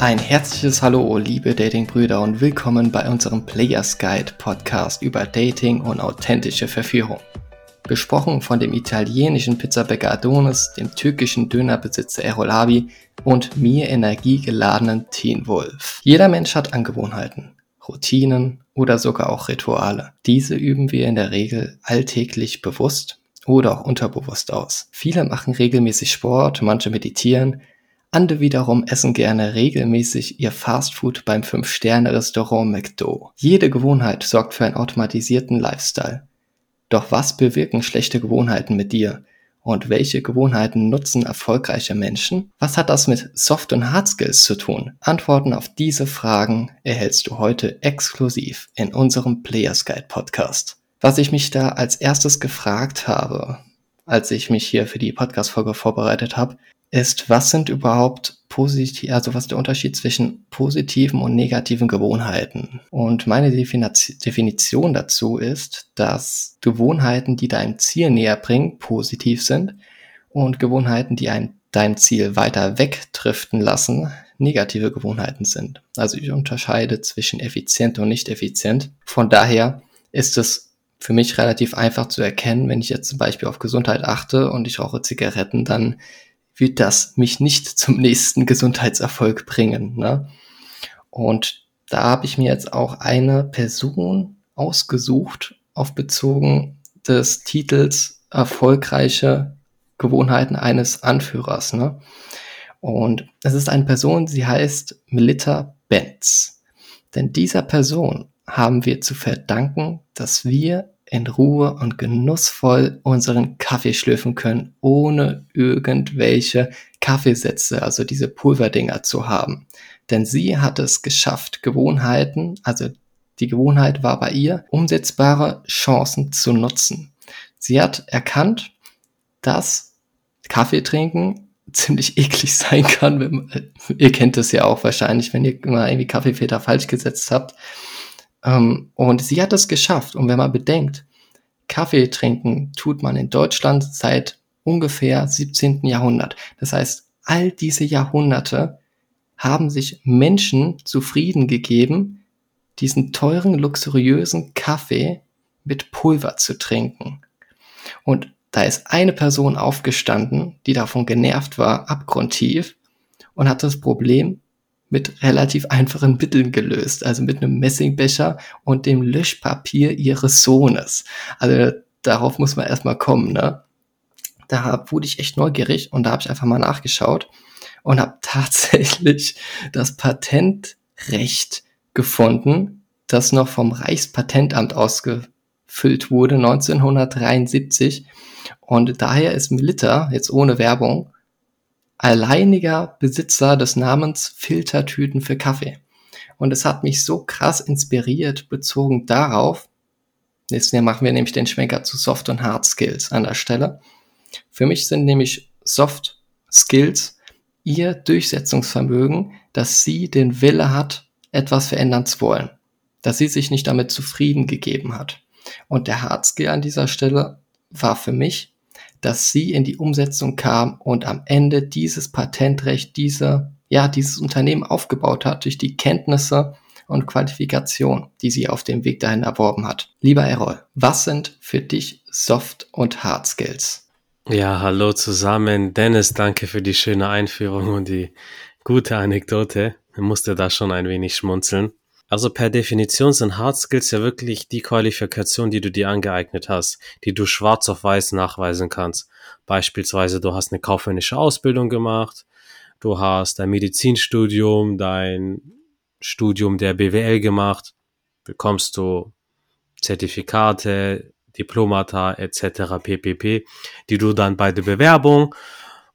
Ein herzliches Hallo, liebe Datingbrüder und willkommen bei unserem Players Guide Podcast über Dating und authentische Verführung. Besprochen von dem italienischen Pizzabäcker Adonis, dem türkischen Dönerbesitzer Erolabi und mir energiegeladenen Teen Wolf. Jeder Mensch hat Angewohnheiten, Routinen oder sogar auch Rituale. Diese üben wir in der Regel alltäglich bewusst oder auch unterbewusst aus. Viele machen regelmäßig Sport, manche meditieren, andere wiederum essen gerne regelmäßig ihr Fastfood beim 5-Sterne-Restaurant McDo. Jede Gewohnheit sorgt für einen automatisierten Lifestyle. Doch was bewirken schlechte Gewohnheiten mit dir? Und welche Gewohnheiten nutzen erfolgreiche Menschen? Was hat das mit Soft- und Hard Skills zu tun? Antworten auf diese Fragen erhältst du heute exklusiv in unserem Players Guide Podcast. Was ich mich da als erstes gefragt habe, als ich mich hier für die Podcast-Folge vorbereitet habe, ist, was sind überhaupt positiv, also was ist der Unterschied zwischen positiven und negativen Gewohnheiten? Und meine Definition dazu ist, dass Gewohnheiten, die dein Ziel näher bringen, positiv sind und Gewohnheiten, die ein, dein Ziel weiter wegdriften lassen, negative Gewohnheiten sind. Also ich unterscheide zwischen effizient und nicht effizient. Von daher ist es für mich relativ einfach zu erkennen, wenn ich jetzt zum Beispiel auf Gesundheit achte und ich rauche Zigaretten, dann wird das mich nicht zum nächsten Gesundheitserfolg bringen. Ne? Und da habe ich mir jetzt auch eine Person ausgesucht, auf bezogen des Titels erfolgreiche Gewohnheiten eines Anführers. Ne? Und es ist eine Person, sie heißt Melita Benz. Denn dieser Person haben wir zu verdanken, dass wir in Ruhe und genussvoll unseren Kaffee schlürfen können, ohne irgendwelche Kaffeesätze, also diese Pulverdinger zu haben. Denn sie hat es geschafft, Gewohnheiten, also die Gewohnheit war bei ihr, umsetzbare Chancen zu nutzen. Sie hat erkannt, dass Kaffee trinken ziemlich eklig sein kann. Wenn ihr kennt es ja auch wahrscheinlich, wenn ihr mal irgendwie Kaffeefilter falsch gesetzt habt. Ähm, und sie hat es geschafft. Und wenn man bedenkt, Kaffee trinken tut man in Deutschland seit ungefähr 17. Jahrhundert. Das heißt, all diese Jahrhunderte haben sich Menschen zufrieden gegeben, diesen teuren, luxuriösen Kaffee mit Pulver zu trinken. Und da ist eine Person aufgestanden, die davon genervt war, abgrundtief, und hat das Problem mit relativ einfachen Mitteln gelöst, also mit einem Messingbecher und dem Löschpapier ihres Sohnes. Also darauf muss man erstmal kommen, ne? Da wurde ich echt neugierig und da habe ich einfach mal nachgeschaut und habe tatsächlich das Patentrecht gefunden, das noch vom Reichspatentamt ausgefüllt wurde 1973 und daher ist Melitta jetzt ohne Werbung alleiniger Besitzer des Namens Filtertüten für Kaffee. Und es hat mich so krass inspiriert, bezogen darauf, nächstes Jahr machen wir nämlich den Schwenker zu Soft und Hard Skills an der Stelle. Für mich sind nämlich Soft Skills ihr Durchsetzungsvermögen, dass sie den Wille hat, etwas verändern zu wollen. Dass sie sich nicht damit zufrieden gegeben hat. Und der Hard Skill an dieser Stelle war für mich, dass sie in die Umsetzung kam und am Ende dieses Patentrecht, diese, ja, dieses Unternehmen aufgebaut hat durch die Kenntnisse und Qualifikation, die sie auf dem Weg dahin erworben hat. Lieber Errol, was sind für dich Soft- und Hard Skills? Ja, hallo zusammen. Dennis, danke für die schöne Einführung und die gute Anekdote. Ich musste da schon ein wenig schmunzeln. Also per Definition sind Hard Skills ja wirklich die Qualifikation, die du dir angeeignet hast, die du schwarz auf weiß nachweisen kannst. Beispielsweise du hast eine kaufmännische Ausbildung gemacht, du hast dein Medizinstudium, dein Studium der BWL gemacht, bekommst du Zertifikate, Diplomata etc. ppp, die du dann bei der Bewerbung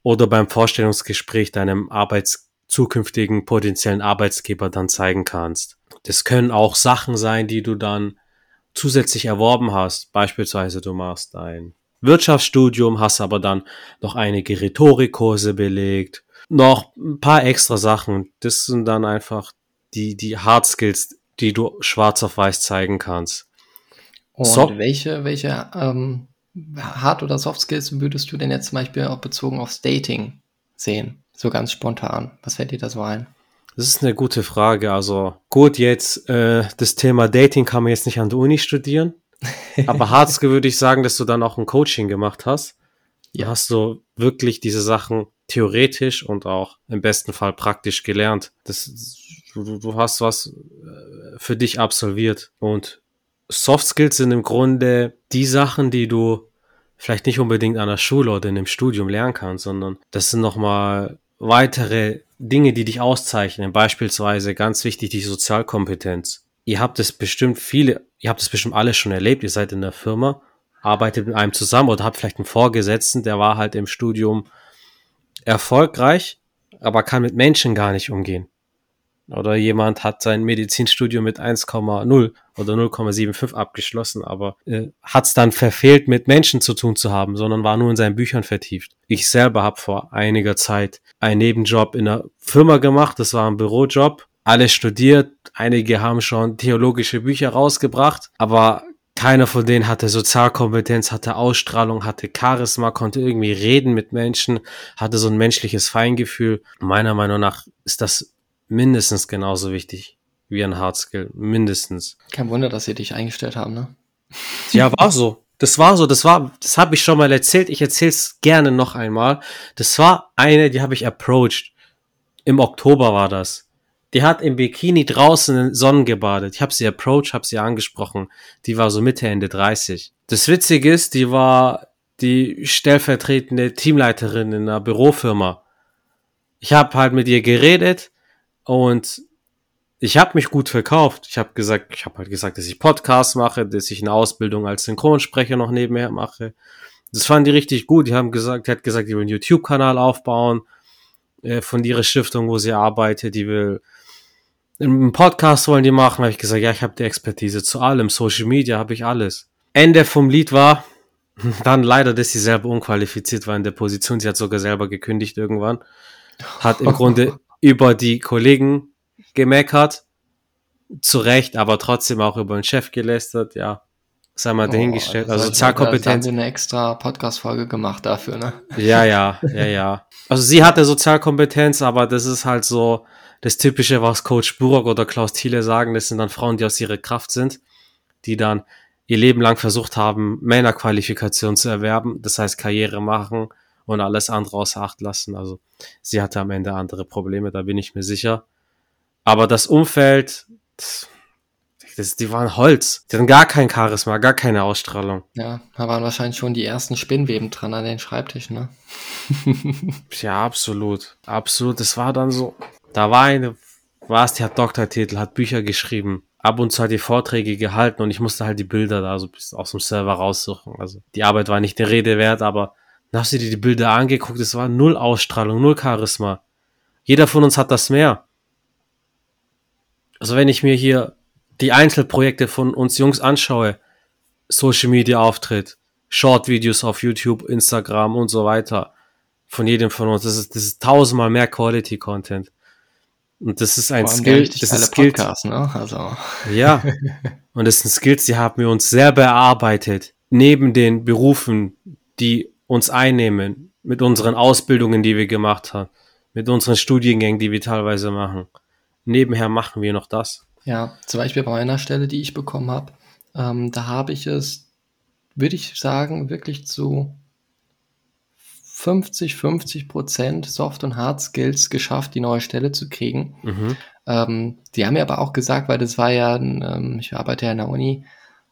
oder beim Vorstellungsgespräch deinem Arbeits zukünftigen potenziellen Arbeitsgeber dann zeigen kannst. Das können auch Sachen sein, die du dann zusätzlich erworben hast. Beispielsweise du machst ein Wirtschaftsstudium, hast aber dann noch einige Rhetorikkurse belegt, noch ein paar extra Sachen. Das sind dann einfach die, die Hard Skills, die du schwarz auf weiß zeigen kannst. Und so. welche, welche ähm, Hard- oder Soft Skills würdest du denn jetzt zum Beispiel auch bezogen aufs Dating sehen? So ganz spontan. Was fällt dir da so ein? Das ist eine gute Frage. Also gut, jetzt äh, das Thema Dating kann man jetzt nicht an der Uni studieren. Aber Harzke würde ich sagen, dass du dann auch ein Coaching gemacht hast. Ja. Hast du wirklich diese Sachen theoretisch und auch im besten Fall praktisch gelernt. Das, du, du hast was äh, für dich absolviert. Und Soft Skills sind im Grunde die Sachen, die du vielleicht nicht unbedingt an der Schule oder in einem Studium lernen kannst, sondern das sind nochmal weitere Dinge, die dich auszeichnen. Beispielsweise ganz wichtig die Sozialkompetenz. Ihr habt es bestimmt viele, ihr habt es bestimmt alle schon erlebt. Ihr seid in der Firma, arbeitet mit einem zusammen oder habt vielleicht einen Vorgesetzten, der war halt im Studium erfolgreich, aber kann mit Menschen gar nicht umgehen. Oder jemand hat sein Medizinstudium mit 1,0 oder 0,75 abgeschlossen, aber äh, hat es dann verfehlt, mit Menschen zu tun zu haben, sondern war nur in seinen Büchern vertieft. Ich selber habe vor einiger Zeit einen Nebenjob in einer Firma gemacht, das war ein Bürojob. Alle studiert, einige haben schon theologische Bücher rausgebracht, aber keiner von denen hatte Sozialkompetenz, hatte Ausstrahlung, hatte Charisma, konnte irgendwie reden mit Menschen, hatte so ein menschliches Feingefühl. Meiner Meinung nach ist das mindestens genauso wichtig wie ein Hardskill. Mindestens. Kein Wunder, dass sie dich eingestellt haben, ne? Ja, war so. Das war so, das war, das habe ich schon mal erzählt. Ich erzähle es gerne noch einmal. Das war eine, die habe ich approached. Im Oktober war das. Die hat im Bikini draußen in Sonnen gebadet. Ich habe sie approached, habe sie angesprochen. Die war so Mitte, Ende 30. Das Witzige ist, die war die stellvertretende Teamleiterin in einer Bürofirma. Ich habe halt mit ihr geredet und ich habe mich gut verkauft. Ich habe gesagt, ich habe halt gesagt, dass ich Podcasts mache, dass ich eine Ausbildung als Synchronsprecher noch nebenher mache. Das fanden die richtig gut. Die haben gesagt, die hat gesagt, die will einen YouTube-Kanal aufbauen äh, von ihrer Stiftung, wo sie arbeitet. Die will einen Podcast wollen die machen. Habe ich gesagt, ja, ich habe die Expertise zu allem. Social Media habe ich alles. Ende vom Lied war dann leider, dass sie selber unqualifiziert war in der Position. Sie hat sogar selber gekündigt irgendwann. Hat im Grunde über die Kollegen gemeckert, zu Recht, aber trotzdem auch über den Chef gelästert, ja. Sei mal dahingestellt. Oh, also Sozialkompetenz. Haben sie eine extra Podcast-Folge gemacht dafür, ne? Ja, ja, ja, ja. Also sie hatte Sozialkompetenz, aber das ist halt so das Typische, was Coach Burg oder Klaus Thiele sagen. Das sind dann Frauen, die aus ihrer Kraft sind, die dann ihr Leben lang versucht haben, Männerqualifikation zu erwerben. Das heißt, Karriere machen, und alles andere außer Acht lassen. Also sie hatte am Ende andere Probleme, da bin ich mir sicher. Aber das Umfeld, das, die waren Holz. Die hatten gar kein Charisma, gar keine Ausstrahlung. Ja, da waren wahrscheinlich schon die ersten Spinnweben dran an den Schreibtischen, ne? ja, absolut. Absolut. Das war dann so. Da war eine, war es, die hat Doktortitel, hat Bücher geschrieben. Ab und zu hat die Vorträge gehalten und ich musste halt die Bilder da so aus dem Server raussuchen. Also die Arbeit war nicht der Rede wert, aber dann hast du dir die Bilder angeguckt, es war null Ausstrahlung, null Charisma. Jeder von uns hat das mehr. Also wenn ich mir hier die Einzelprojekte von uns Jungs anschaue, Social Media Auftritt, Short Videos auf YouTube, Instagram und so weiter, von jedem von uns, das ist, das ist tausendmal mehr Quality Content. Und das ist ein Skill, das ist Skill. Ne? Also. Ja. Und das sind Skills, die haben wir uns sehr bearbeitet. Neben den Berufen, die uns einnehmen mit unseren Ausbildungen, die wir gemacht haben, mit unseren Studiengängen, die wir teilweise machen. Nebenher machen wir noch das. Ja, zum Beispiel bei einer Stelle, die ich bekommen habe, ähm, da habe ich es, würde ich sagen, wirklich zu 50, 50 Prozent Soft- und Hard Skills geschafft, die neue Stelle zu kriegen. Mhm. Ähm, die haben mir aber auch gesagt, weil das war ja, ähm, ich arbeite ja in der Uni,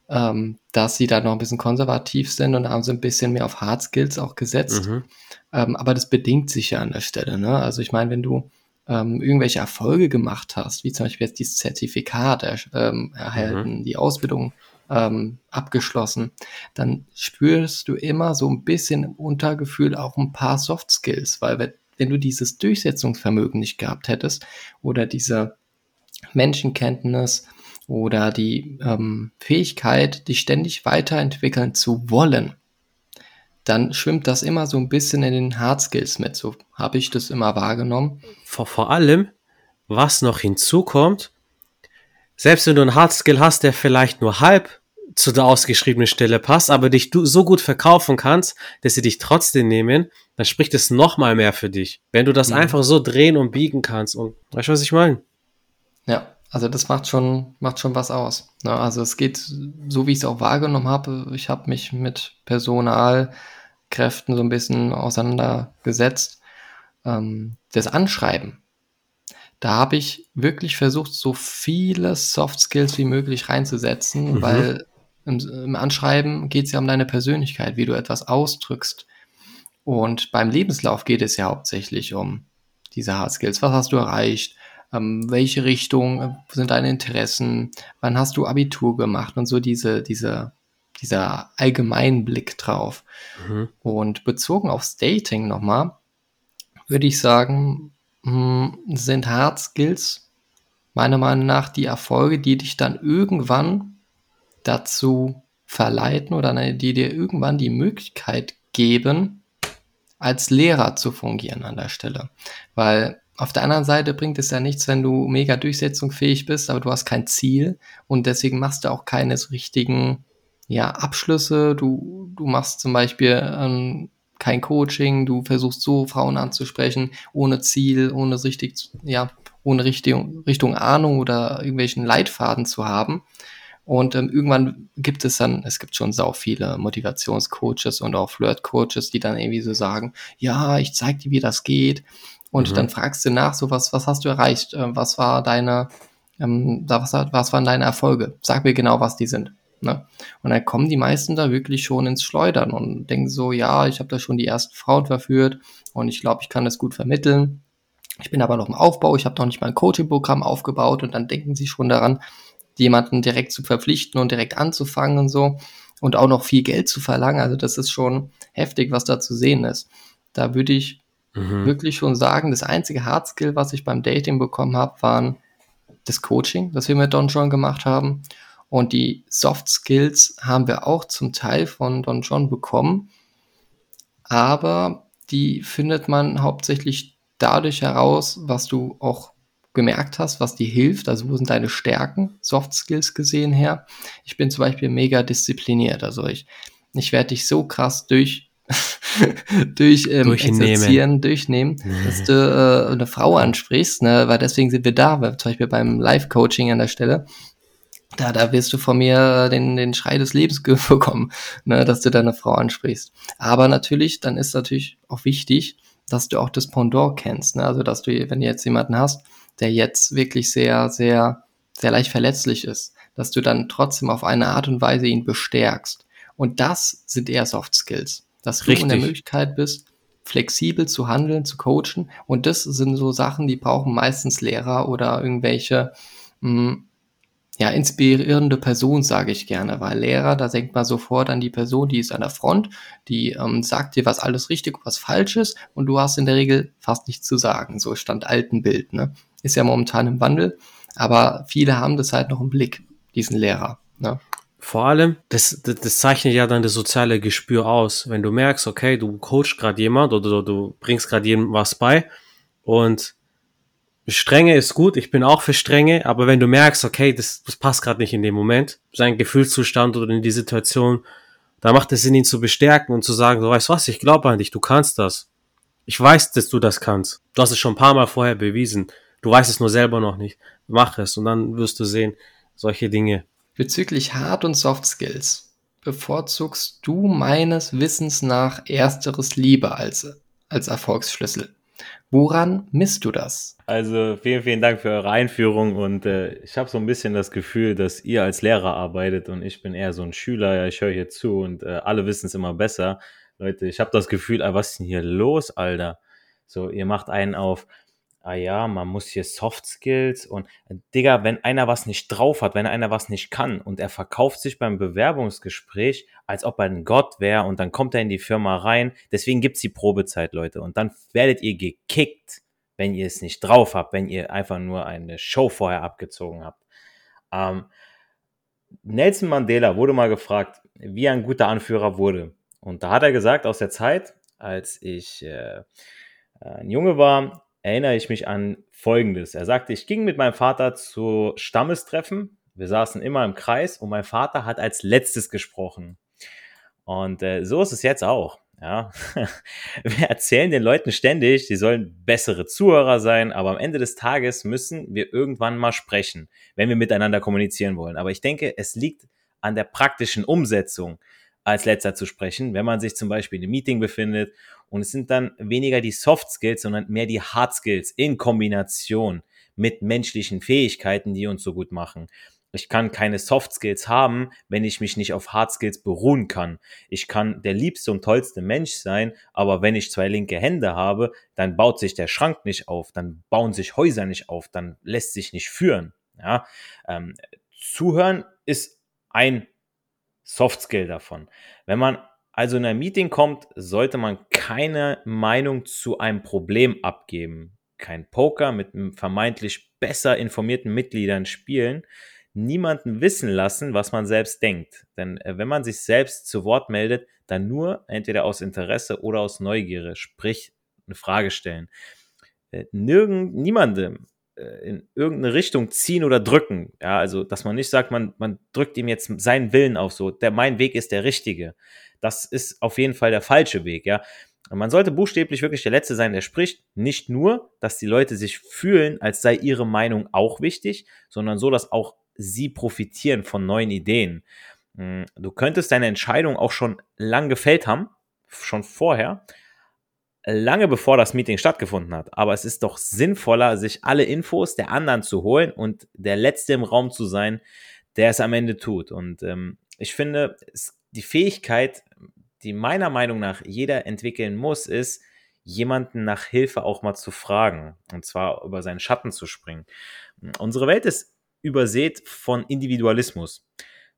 ähm, dass sie da noch ein bisschen konservativ sind und haben so ein bisschen mehr auf Hard Skills auch gesetzt. Mhm. Ähm, aber das bedingt sich ja an der Stelle. Ne? Also ich meine, wenn du ähm, irgendwelche Erfolge gemacht hast, wie zum Beispiel jetzt dieses Zertifikat er, ähm, erhalten, mhm. die Ausbildung ähm, abgeschlossen, dann spürst du immer so ein bisschen im Untergefühl auch ein paar Soft Skills, weil wenn, wenn du dieses Durchsetzungsvermögen nicht gehabt hättest oder diese Menschenkenntnis, oder die ähm, Fähigkeit, dich ständig weiterentwickeln zu wollen, dann schwimmt das immer so ein bisschen in den Hard Skills mit. So habe ich das immer wahrgenommen. Vor, vor allem, was noch hinzukommt, selbst wenn du einen Hard Skill hast, der vielleicht nur halb zu der ausgeschriebenen Stelle passt, aber dich du so gut verkaufen kannst, dass sie dich trotzdem nehmen, dann spricht es noch mal mehr für dich. Wenn du das mhm. einfach so drehen und biegen kannst und weißt du, was ich meine? Ja, also das macht schon, macht schon was aus. Ne? Also es geht, so wie ich es auch wahrgenommen habe, ich habe mich mit Personalkräften so ein bisschen auseinandergesetzt. Ähm, das Anschreiben, da habe ich wirklich versucht, so viele Soft Skills wie möglich reinzusetzen, mhm. weil im, im Anschreiben geht es ja um deine Persönlichkeit, wie du etwas ausdrückst. Und beim Lebenslauf geht es ja hauptsächlich um diese Hard Skills. Was hast du erreicht? Ähm, welche Richtung äh, sind deine Interessen? Wann hast du Abitur gemacht? Und so diese, diese, dieser allgemeinen Blick drauf. Mhm. Und bezogen aufs Dating nochmal, würde ich sagen, mh, hm, sind Hard Skills meiner Meinung nach die Erfolge, die dich dann irgendwann dazu verleiten oder die dir irgendwann die Möglichkeit geben, als Lehrer zu fungieren an der Stelle. Weil auf der anderen Seite bringt es ja nichts, wenn du mega durchsetzungsfähig bist, aber du hast kein Ziel und deswegen machst du auch keine so richtigen ja, Abschlüsse. Du, du machst zum Beispiel ähm, kein Coaching, du versuchst so Frauen anzusprechen, ohne Ziel, ohne richtig, ja, ohne Richtung, Richtung Ahnung oder irgendwelchen Leitfaden zu haben. Und ähm, irgendwann gibt es dann, es gibt schon sau viele Motivationscoaches und auch Flirt-Coaches, die dann irgendwie so sagen, ja, ich zeig dir, wie das geht. Und mhm. dann fragst du nach, so was, was hast du erreicht? Äh, was war deine, ähm, was, was waren deine Erfolge? Sag mir genau, was die sind. Ne? Und dann kommen die meisten da wirklich schon ins Schleudern und denken so, ja, ich habe da schon die ersten Frauen verführt und ich glaube, ich kann das gut vermitteln. Ich bin aber noch im Aufbau, ich habe noch nicht mal ein Coaching-Programm aufgebaut und dann denken sie schon daran, jemanden direkt zu verpflichten und direkt anzufangen und so und auch noch viel Geld zu verlangen. Also das ist schon heftig, was da zu sehen ist. Da würde ich mhm. wirklich schon sagen, das einzige Hardskill, was ich beim Dating bekommen habe, waren das Coaching, das wir mit Don John gemacht haben. Und die Soft Skills haben wir auch zum Teil von Don John bekommen. Aber die findet man hauptsächlich dadurch heraus, was du auch gemerkt hast, was dir hilft, also wo sind deine Stärken, Soft Skills gesehen her. Ich bin zum Beispiel mega diszipliniert, also ich, ich werde dich so krass durch durch ähm, Exerzieren durchnehmen, dass du äh, eine Frau ansprichst, ne? weil deswegen sind wir da, weil zum Beispiel beim Live-Coaching an der Stelle, da, da wirst du von mir den, den Schrei des Lebens bekommen, ne? dass du deine Frau ansprichst. Aber natürlich, dann ist natürlich auch wichtig, dass du auch das Pendant kennst, ne? also dass du, wenn du jetzt jemanden hast, der jetzt wirklich sehr, sehr, sehr leicht verletzlich ist, dass du dann trotzdem auf eine Art und Weise ihn bestärkst. Und das sind eher Soft Skills, dass du Richtig. in der Möglichkeit bist, flexibel zu handeln, zu coachen. Und das sind so Sachen, die brauchen meistens Lehrer oder irgendwelche mh, hm, ja, inspirierende Person, sage ich gerne, weil Lehrer, da denkt man sofort an die Person, die ist an der Front, die ähm, sagt dir, was alles richtig und was falsch ist und du hast in der Regel fast nichts zu sagen. So stand alten Bild. Ne? ist ja momentan im Wandel, aber viele haben das halt noch im Blick, diesen Lehrer. Ne? Vor allem, das, das, das, zeichnet ja dann das soziale Gespür aus. Wenn du merkst, okay, du coachst gerade jemand oder du, bringst gerade jemandem was bei und Strenge ist gut, ich bin auch für Strenge, aber wenn du merkst, okay, das, das passt gerade nicht in dem Moment, sein Gefühlszustand oder in die Situation, da macht es Sinn, ihn zu bestärken und zu sagen, du weißt was, ich glaube an dich, du kannst das. Ich weiß, dass du das kannst. Du hast es schon ein paar Mal vorher bewiesen. Du weißt es nur selber noch nicht. Mach es und dann wirst du sehen, solche Dinge. Bezüglich Hard- und Soft Skills bevorzugst du meines Wissens nach ersteres lieber als, als Erfolgsschlüssel. Woran misst du das? Also vielen, vielen Dank für eure Einführung und äh, ich habe so ein bisschen das Gefühl, dass ihr als Lehrer arbeitet und ich bin eher so ein Schüler. Ja, ich höre hier zu und äh, alle wissen es immer besser. Leute, ich habe das Gefühl, ah, was ist denn hier los, Alter? So, ihr macht einen auf, ah ja, man muss hier Soft Skills und Digga, wenn einer was nicht drauf hat, wenn einer was nicht kann und er verkauft sich beim Bewerbungsgespräch, als ob er ein Gott wäre und dann kommt er in die Firma rein. Deswegen gibt's die Probezeit, Leute. Und dann werdet ihr gekickt, wenn ihr es nicht drauf habt, wenn ihr einfach nur eine Show vorher abgezogen habt. Ähm, Nelson Mandela wurde mal gefragt, wie er ein guter Anführer wurde. Und da hat er gesagt, aus der Zeit, als ich äh, ein Junge war, erinnere ich mich an Folgendes. Er sagte, ich ging mit meinem Vater zu Stammestreffen Wir saßen immer im Kreis und mein Vater hat als letztes gesprochen. Und äh, so ist es jetzt auch. Ja, wir erzählen den Leuten ständig, sie sollen bessere Zuhörer sein, aber am Ende des Tages müssen wir irgendwann mal sprechen, wenn wir miteinander kommunizieren wollen. Aber ich denke, es liegt an der praktischen Umsetzung, als letzter zu sprechen, wenn man sich zum Beispiel in einem Meeting befindet und es sind dann weniger die Soft Skills, sondern mehr die Hard Skills in Kombination mit menschlichen Fähigkeiten, die uns so gut machen. Ich kann keine Soft Skills haben, wenn ich mich nicht auf Hard Skills beruhen kann. Ich kann der liebste und tollste Mensch sein, aber wenn ich zwei linke Hände habe, dann baut sich der Schrank nicht auf, dann bauen sich Häuser nicht auf, dann lässt sich nicht führen. Ja? Ähm, zuhören ist ein Soft Skill davon. Wenn man also in ein Meeting kommt, sollte man keine Meinung zu einem Problem abgeben. Kein Poker mit vermeintlich besser informierten Mitgliedern spielen, niemanden wissen lassen, was man selbst denkt. Denn äh, wenn man sich selbst zu Wort meldet, dann nur entweder aus Interesse oder aus Neugierde, sprich eine Frage stellen. Äh, nirgend, niemandem in irgendeine Richtung ziehen oder drücken. Ja, also, dass man nicht sagt, man, man drückt ihm jetzt seinen Willen auf, so, der, mein Weg ist der richtige. Das ist auf jeden Fall der falsche Weg, ja. Man sollte buchstäblich wirklich der Letzte sein, der spricht. Nicht nur, dass die Leute sich fühlen, als sei ihre Meinung auch wichtig, sondern so, dass auch sie profitieren von neuen Ideen. Hm, du könntest deine Entscheidung auch schon lang gefällt haben, schon vorher, lange bevor das Meeting stattgefunden hat. Aber es ist doch sinnvoller, sich alle Infos der anderen zu holen und der Letzte im Raum zu sein, der es am Ende tut. Und ähm, ich finde, die Fähigkeit, die meiner Meinung nach jeder entwickeln muss, ist, jemanden nach Hilfe auch mal zu fragen. Und zwar über seinen Schatten zu springen. Unsere Welt ist übersät von Individualismus,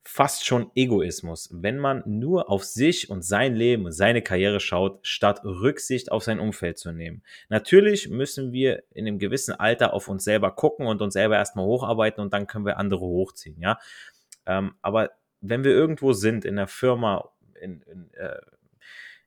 fast schon Egoismus, wenn man nur auf sich und sein Leben und seine Karriere schaut, statt Rücksicht auf sein Umfeld zu nehmen. Natürlich müssen wir in einem gewissen Alter auf uns selber gucken und uns selber erstmal hocharbeiten und dann können wir andere hochziehen, ja. Ähm, aber wenn wir irgendwo sind, in der Firma, in, in äh,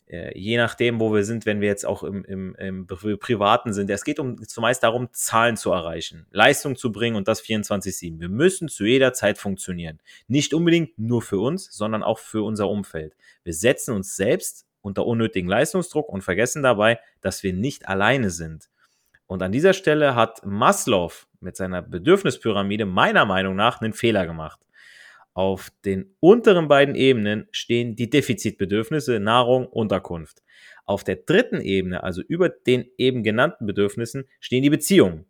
je nachdem, wo wir sind, wenn wir jetzt auch im, im, im Privaten sind. Es geht um zumeist darum, Zahlen zu erreichen, Leistung zu bringen und das 24-7. Wir müssen zu jeder Zeit funktionieren. Nicht unbedingt nur für uns, sondern auch für unser Umfeld. Wir setzen uns selbst unter unnötigen Leistungsdruck und vergessen dabei, dass wir nicht alleine sind. Und an dieser Stelle hat Maslow mit seiner Bedürfnispyramide meiner Meinung nach einen Fehler gemacht. Auf den unteren beiden Ebenen stehen die Defizitbedürfnisse Nahrung, Unterkunft. Auf der dritten Ebene, also über den eben genannten Bedürfnissen, stehen die Beziehungen.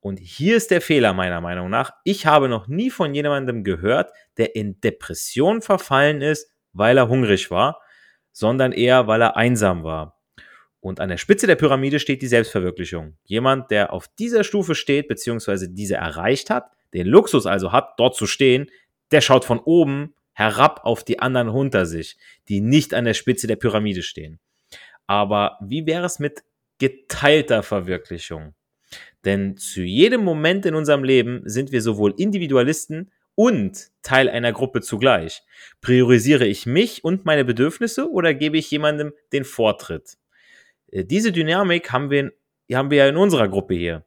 Und hier ist der Fehler meiner Meinung nach. Ich habe noch nie von jemandem gehört, der in Depression verfallen ist, weil er hungrig war, sondern eher, weil er einsam war. Und an der Spitze der Pyramide steht die Selbstverwirklichung. Jemand, der auf dieser Stufe steht, beziehungsweise diese erreicht hat, den Luxus also hat, dort zu stehen, der schaut von oben herab auf die anderen unter sich, die nicht an der Spitze der Pyramide stehen. Aber wie wäre es mit geteilter Verwirklichung? Denn zu jedem Moment in unserem Leben sind wir sowohl Individualisten und Teil einer Gruppe zugleich. Priorisiere ich mich und meine Bedürfnisse oder gebe ich jemandem den Vortritt? Äh, diese Dynamik haben wir, haben wir ja in unserer Gruppe hier.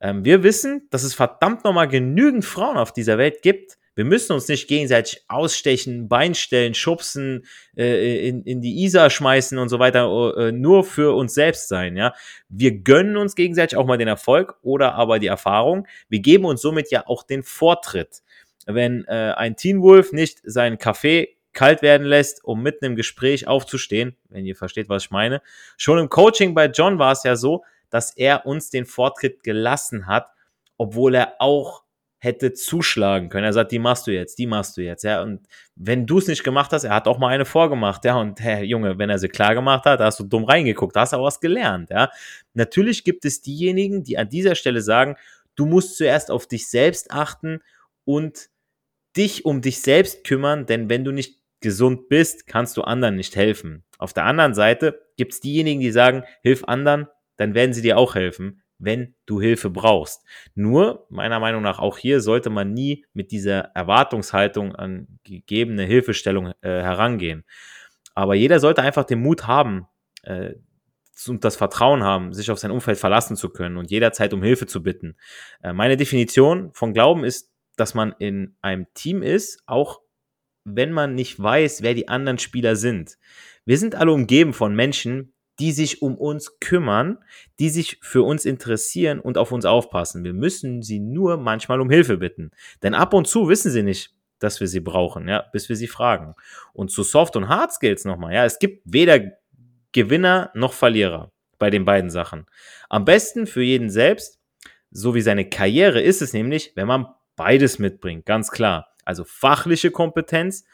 Ähm, wir wissen, dass es verdammt nochmal genügend Frauen auf dieser Welt gibt, wir müssen uns nicht gegenseitig ausstechen, Beinstellen, schubsen, äh, in, in die Isar schmeißen und so weiter, äh, nur für uns selbst sein. Ja, wir gönnen uns gegenseitig auch mal den Erfolg oder aber die Erfahrung. Wir geben uns somit ja auch den Vortritt. Wenn äh, ein Teen Wolf nicht seinen Kaffee kalt werden lässt, um mitten im Gespräch aufzustehen, wenn ihr versteht, was ich meine. Schon im Coaching bei John war es ja so, dass er uns den Vortritt gelassen hat, obwohl er auch hätte zuschlagen können. Er sagt, die machst du jetzt, die machst du jetzt, ja. Und wenn du es nicht gemacht hast, er hat auch mal eine vorgemacht, ja. Und hey, Junge, wenn er sie klar gemacht hat, hast du dumm reingeguckt, hast auch was gelernt, ja. Natürlich gibt es diejenigen, die an dieser Stelle sagen, du musst zuerst auf dich selbst achten und dich um dich selbst kümmern, denn wenn du nicht gesund bist, kannst du anderen nicht helfen. Auf der anderen Seite gibt es diejenigen, die sagen, hilf anderen, dann werden sie dir auch helfen wenn du Hilfe brauchst. Nur, meiner Meinung nach, auch hier sollte man nie mit dieser Erwartungshaltung an gegebene Hilfestellung äh, herangehen. Aber jeder sollte einfach den Mut haben äh, und das Vertrauen haben, sich auf sein Umfeld verlassen zu können und jederzeit um Hilfe zu bitten. Äh, meine Definition von Glauben ist dass man in einem Team ist, auch wenn man nicht weiß, wer die anderen Spieler sind. Wir sind alle umgeben von Menschen, die sich um uns kümmern, die sich für uns interessieren und auf uns aufpassen. Wir müssen sie nur manchmal um Hilfe bitten. Denn ab und zu wissen sie nicht, dass wir sie brauchen, ja, bis wir sie fragen. Und zu Soft und Hard Skills nochmal, ja, es gibt weder Gewinner noch Verlierer bei den beiden Sachen. Am besten für jeden selbst, so wie seine Karriere ist es nämlich, wenn man beides mitbringt, ganz klar. Also fachliche Kompetenz,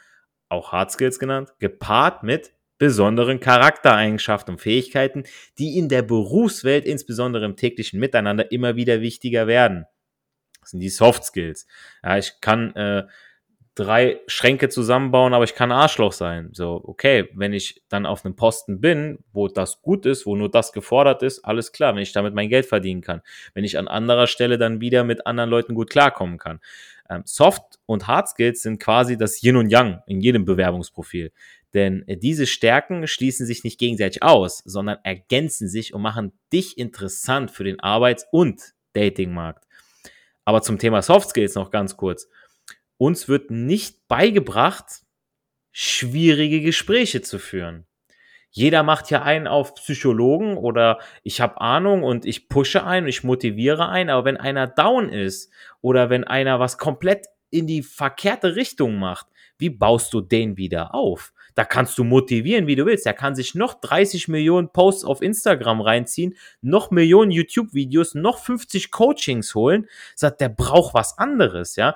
auch Hard Skills genannt, gepaart mit besonderen Charaktereigenschaften und Fähigkeiten, die in der Berufswelt, insbesondere im täglichen Miteinander, immer wieder wichtiger werden. Das sind die Soft Skills. Ja, ich kann äh, drei Schränke zusammenbauen, aber ich kann Arschloch sein. So, okay, wenn ich dann auf einem Posten bin, wo das gut ist, wo nur das gefordert ist, alles klar, wenn ich damit mein Geld verdienen kann. Wenn ich an anderer Stelle dann wieder mit anderen Leuten gut klarkommen kann. Ähm, Soft und Hard Skills sind quasi das Yin und Yang in jedem Bewerbungsprofil. Denn äh, diese Stärken schließen sich nicht gegenseitig aus, sondern ergänzen sich und machen dich interessant für den Arbeits- und Datingmarkt. Aber zum Thema Soft Skills noch ganz kurz. Uns wird nicht beigebracht, schwierige Gespräche zu führen. Jeder macht ja einen auf Psychologen oder ich habe Ahnung und ich pushe ein und ich motiviere ein, aber wenn einer down ist oder wenn einer was komplett in die verkehrte Richtung macht, wie baust du den wieder auf? Da kannst du motivieren, wie du willst. Er kann sich noch 30 Millionen Posts auf Instagram reinziehen, noch Millionen YouTube-Videos, noch 50 Coachings holen. Sagt, der braucht was anderes, ja.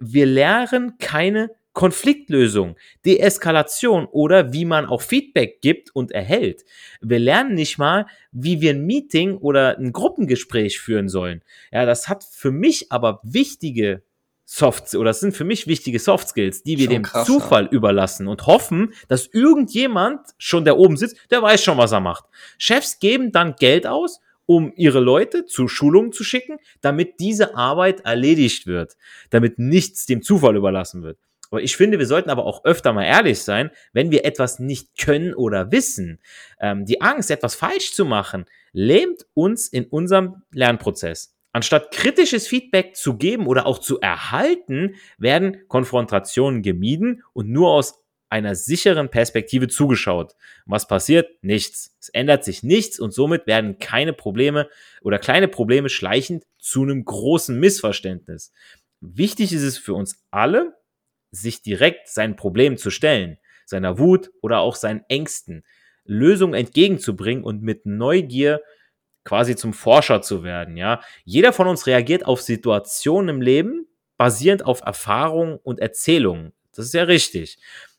Wir lernen keine Konfliktlösung, Deeskalation oder wie man auch Feedback gibt und erhält. Wir lernen nicht mal, wie wir ein Meeting oder ein Gruppengespräch führen sollen. Ja, das hat für mich aber wichtige Soft oder das sind für mich wichtige Soft Skills, die wir schon dem krass, Zufall ja. überlassen und hoffen, dass irgendjemand schon der oben sitzt, der weiß schon, was er macht. Chefs geben dann Geld aus, um ihre Leute zu Schulungen zu schicken, damit diese Arbeit erledigt wird, damit nichts dem Zufall überlassen wird. Aber ich finde, wir sollten aber auch öfter mal ehrlich sein, wenn wir etwas nicht können oder wissen. Ähm, die Angst, etwas falsch zu machen, lähmt uns in unserem Lernprozess. Anstatt kritisches Feedback zu geben oder auch zu erhalten, werden Konfrontationen gemieden und nur aus einer sicheren Perspektive zugeschaut. Was passiert? Nichts. Es ändert sich nichts und somit werden keine Probleme oder kleine Probleme schleichend zu einem großen Missverständnis. Wichtig ist es für uns alle, sich direkt sein Problem zu stellen, seiner Wut oder auch seinen Ängsten, Lösungen entgegenzubringen und mit Neugier quasi zum Forscher zu werden, ja. Jeder von uns reagiert auf Situationen im Leben basierend auf Erfahrungen und Erzählungen. Das ist ja richtig.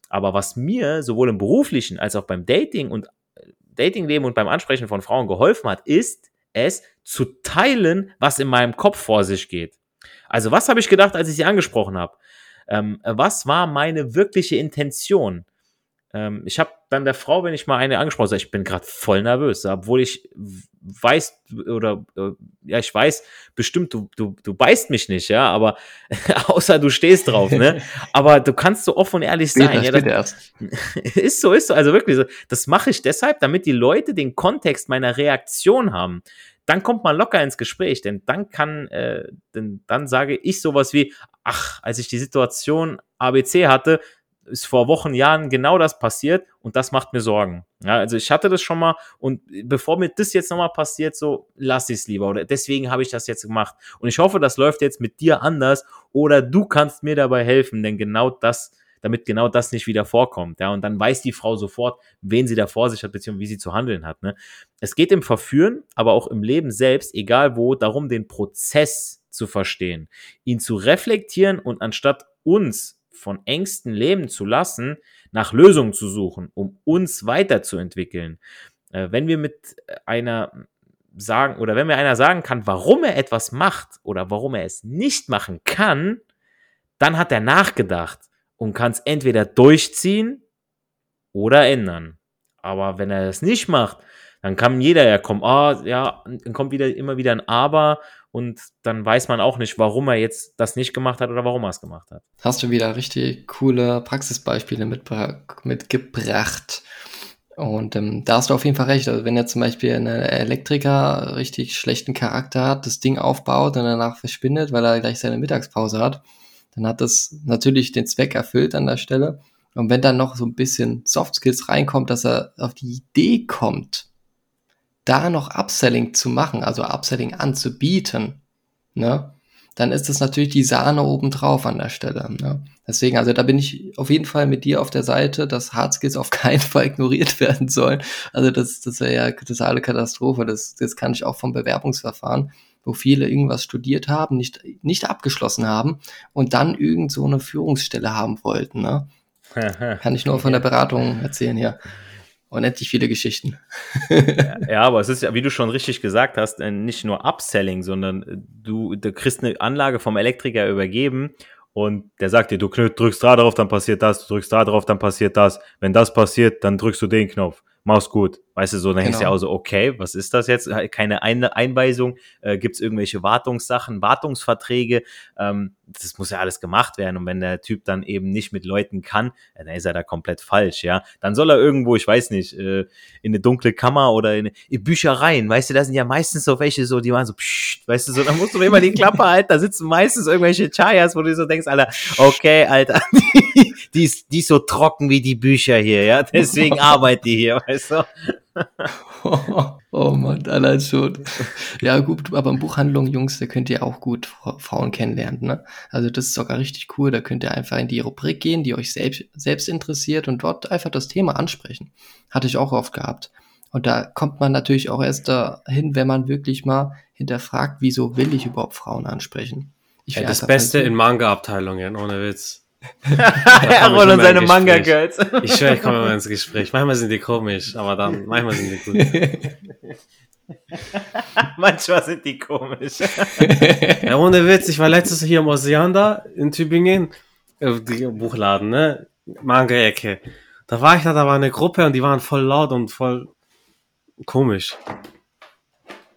Aber was mir sowohl im beruflichen als auch beim Dating und äh, Datingleben und beim Ansprechen von Frauen geholfen hat, ist es zu teilen, was in meinem Kopf vor sich geht. Also was habe ich gedacht, als ich sie angesprochen habe? Ähm, was war meine wirkliche Intention? Ähm, ich habe dann der Frau, wenn ich mal eine angesprochen habe, ich bin gerade voll nervös, obwohl ich weiß oder äh, ja, ich weiß bestimmt, du, du, du beißt mich nicht, ja, aber außer du stehst drauf, ne? aber du kannst so offen und ehrlich sein. ja, das, ist so, ist so, also wirklich so. Das mache ich deshalb, damit die Leute den Kontext meiner Reaktion haben. Dann kommt man locker ins Gespräch, denn dann kann, äh, denn dann sage ich sowas wie, ach, als ich die Situation ABC hatte, ist vor Wochen, Jahren genau das passiert und das macht mir Sorgen. Ja, also ich hatte das schon mal und bevor mir das jetzt nochmal passiert, so lass ich es lieber oder deswegen habe ich das jetzt gemacht. Und ich hoffe, das läuft jetzt mit dir anders oder du kannst mir dabei helfen, denn genau das, damit genau das nicht wieder vorkommt. Ja, und dann weiß die Frau sofort, wen sie da vor sich hat, beziehungsweise wie sie zu handeln hat. Ne? Es geht im Verführen, aber auch im Leben selbst, egal wo, darum, den Prozess zu verstehen, ihn zu reflektieren und anstatt uns von Ängsten leben zu lassen, nach Lösungen zu suchen, um uns weiterzuentwickeln. Äh, wenn wir mit einer sagen oder wenn mir einer sagen kann, warum er etwas macht oder warum er es nicht machen kann, dann hat er nachgedacht und kann es entweder durchziehen oder ändern. Aber wenn er es nicht macht, dann kann jeder ja kommen, ah, ja, dann kommt wieder immer wieder ein Aber und dann weiß man auch nicht, warum er jetzt das nicht gemacht hat oder warum er es gemacht hat. Hast du wieder richtig coole Praxisbeispiele mitgebracht. Und ähm, da hast du auf jeden Fall recht. Also wenn jetzt zum Beispiel ein Elektriker richtig schlechten Charakter hat, das Ding aufbaut und danach verschwindet, weil er gleich seine Mittagspause hat, dann hat das natürlich den Zweck erfüllt an der Stelle. Und wenn dann noch so ein bisschen Soft Skills reinkommt, dass er auf die Idee kommt, da noch Upselling zu machen, also Upselling anzubieten, ne, dann ist das natürlich die Sahne obendrauf an der Stelle. Ne? Deswegen, also da bin ich auf jeden Fall mit dir auf der Seite, dass Hard Skills auf keinen Fall ignoriert werden sollen. Also das, das wäre ja totale Katastrophe. Das, das kann ich auch vom Bewerbungsverfahren, wo viele irgendwas studiert haben, nicht, nicht abgeschlossen haben und dann irgend so eine Führungsstelle haben wollten. Ne? kann ich nur von der Beratung erzählen hier unendlich viele Geschichten. ja, aber es ist ja, wie du schon richtig gesagt hast, äh, nicht nur Upselling, sondern äh, du, du kriegst eine Anlage vom Elektriker übergeben und der sagt dir, du drückst da drauf, dann passiert das, du drückst da drauf, dann passiert das. Wenn das passiert, dann drückst du den Knopf mach's gut. Weißt du, so, dann genau. denkst du ja auch so, okay, was ist das jetzt? Keine Ein Einweisung, äh, gibt es irgendwelche Wartungssachen, Wartungsverträge, ähm, das muss ja alles gemacht werden. Und wenn der Typ dann eben nicht mit Leuten kann, dann ist er da komplett falsch, ja. Dann soll er irgendwo, ich weiß nicht, äh, in eine dunkle Kammer oder in, in Büchereien, weißt du, da sind ja meistens so welche so, die waren so, pssst, weißt du, so, da musst du immer die Klappe halten, da sitzen meistens irgendwelche Chayas, wo du so denkst, Alter, okay, Alter, die, die, ist, die ist so trocken wie die Bücher hier, ja, deswegen arbeitet die hier, weißt du? Oh, oh Mann, allein schon. Ja, gut, aber in Buchhandlungen, Jungs, da könnt ihr auch gut Frauen kennenlernen. Ne? Also das ist sogar richtig cool. Da könnt ihr einfach in die Rubrik gehen, die euch selbst, selbst interessiert und dort einfach das Thema ansprechen. Hatte ich auch oft gehabt. Und da kommt man natürlich auch erst dahin, wenn man wirklich mal hinterfragt, wieso will ich überhaupt Frauen ansprechen. Ja, das Beste in Manga-Abteilungen, ohne Witz. Aaron und seine Manga-Girls. Ich schwöre, ich komme immer ins Gespräch. Manchmal sind die komisch, aber dann, manchmal sind die gut. manchmal sind die komisch. ja, ohne Witz, ich war letztes hier im Oseander in Tübingen, äh, Buchladen, ne? Manga-Ecke. Da war ich da, da war eine Gruppe und die waren voll laut und voll komisch.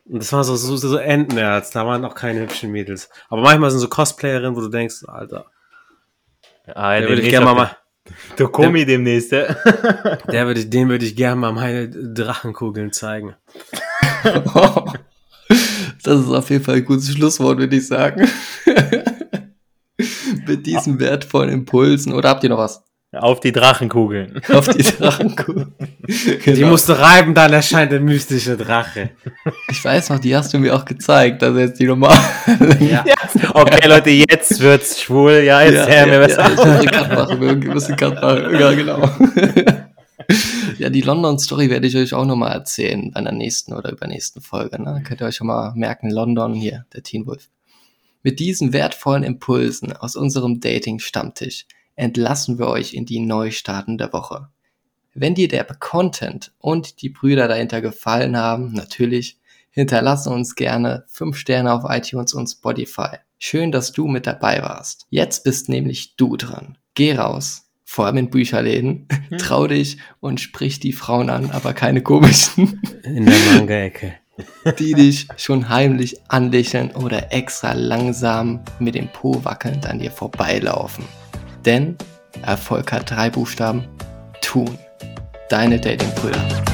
Und das war so, so, so Entenherz, da waren auch keine hübschen Mädels. Aber manchmal sind so Cosplayerinnen, wo du denkst, Alter, Ah, den würde ich gerne mal. Tokomi demnächst, ja. Der würde, den würde ich gerne mal meine Drachenkugeln zeigen. das ist auf jeden Fall ein gutes Schlusswort, würde ich sagen. Mit diesen wertvollen Impulsen. Oder habt ihr noch was? Auf die Drachenkugeln. Auf die Drachenkugeln. genau. Die musst du reiben, dann erscheint der mystische Drache. Ich weiß noch, die hast du mir auch gezeigt. Also jetzt die Nummer. Ja. ja. Okay, Leute, jetzt wird's schwul. Ja, jetzt ja, her mir ja, besser. Ja, ich Cut machen. Wir müssen Cut machen. Ja, genau. ja, die London-Story werde ich euch auch nochmal erzählen bei der nächsten oder übernächsten Folge. Ne? Könnt ihr euch schon mal merken, London hier, der Teen Wolf. Mit diesen wertvollen Impulsen aus unserem Dating-Stammtisch entlassen wir euch in die Neustarten der Woche. Wenn dir der Content und die Brüder dahinter gefallen haben, natürlich, hinterlasse uns gerne 5 Sterne auf iTunes und Spotify. Schön, dass du mit dabei warst. Jetzt bist nämlich du dran. Geh raus, vor allem in Bücherläden, hm. trau dich und sprich die Frauen an, aber keine komischen. In der Manga-Ecke. Die dich schon heimlich anlächeln oder extra langsam mit dem Po wackelnd an dir vorbeilaufen. Denn Erfolg hat drei Buchstaben. Tun. Deine Datingbrüder.